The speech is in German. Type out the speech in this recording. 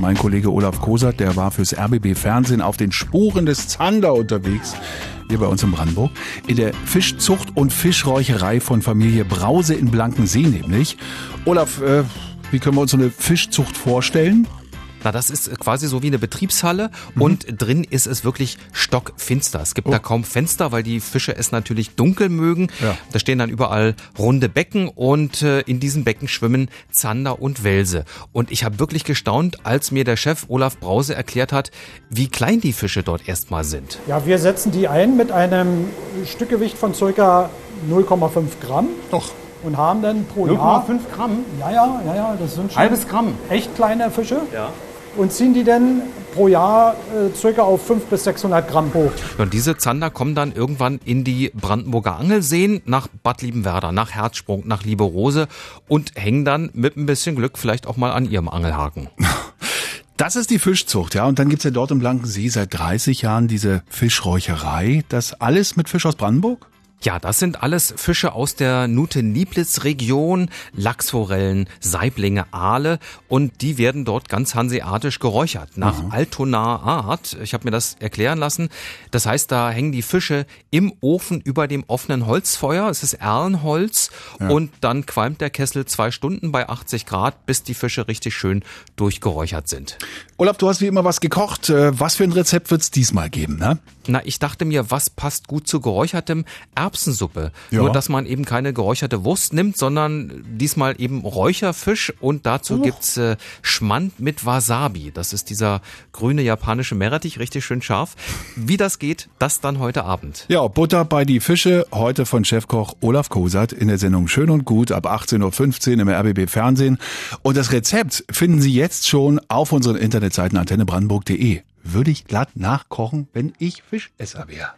Mein Kollege Olaf Kosert, der war fürs RBB Fernsehen auf den Spuren des Zander unterwegs. Hier bei uns in Brandenburg. In der Fischzucht und Fischräucherei von Familie Brause in Blankensee nämlich. Olaf, äh, wie können wir uns so eine Fischzucht vorstellen? Na, das ist quasi so wie eine Betriebshalle mhm. und drin ist es wirklich stockfinster. Es gibt oh. da kaum Fenster, weil die Fische es natürlich dunkel mögen. Ja. Da stehen dann überall runde Becken und äh, in diesen Becken schwimmen Zander und Welse. Und ich habe wirklich gestaunt, als mir der Chef Olaf Brause erklärt hat, wie klein die Fische dort erstmal sind. Ja, wir setzen die ein mit einem Stückgewicht von circa 0,5 Gramm. Doch und haben dann pro Jahr 0,5 Gramm. Ja, ja, ja, ja, das sind schon halbes Gramm. Echt kleine Fische. Ja und ziehen die dann pro Jahr äh, circa auf 500 bis 600 Gramm hoch. Und diese Zander kommen dann irgendwann in die Brandenburger Angelseen nach Bad Liebenwerder, nach Herzsprung, nach Lieberose und hängen dann mit ein bisschen Glück vielleicht auch mal an ihrem Angelhaken. Das ist die Fischzucht, ja. Und dann gibt's ja dort im Blanken See seit 30 Jahren diese Fischräucherei. Das alles mit Fisch aus Brandenburg? Ja, das sind alles Fische aus der Nute-Nieplitz-Region, Lachsforellen, Saiblinge, Aale und die werden dort ganz hanseatisch geräuchert, nach mhm. Altonaer Art. Ich habe mir das erklären lassen. Das heißt, da hängen die Fische im Ofen über dem offenen Holzfeuer, es ist Erlenholz ja. und dann qualmt der Kessel zwei Stunden bei 80 Grad, bis die Fische richtig schön durchgeräuchert sind. Olaf, du hast wie immer was gekocht. Äh, was für ein Rezept wird's diesmal geben, ne? Na, ich dachte mir, was passt gut zu geräuchertem Erbsensuppe? Ja. Nur, dass man eben keine geräucherte Wurst nimmt, sondern diesmal eben Räucherfisch und dazu oh. gibt's äh, Schmand mit Wasabi. Das ist dieser grüne japanische Meerrettich, richtig schön scharf. Wie das geht, das dann heute Abend. Ja, Butter bei die Fische, heute von Chefkoch Olaf Kosat in der Sendung Schön und Gut ab 18.15 Uhr im RBB Fernsehen. Und das Rezept finden Sie jetzt schon auf unseren Internetseiten antennebrandenburg.de würde ich glatt nachkochen, wenn ich Fischesser wäre.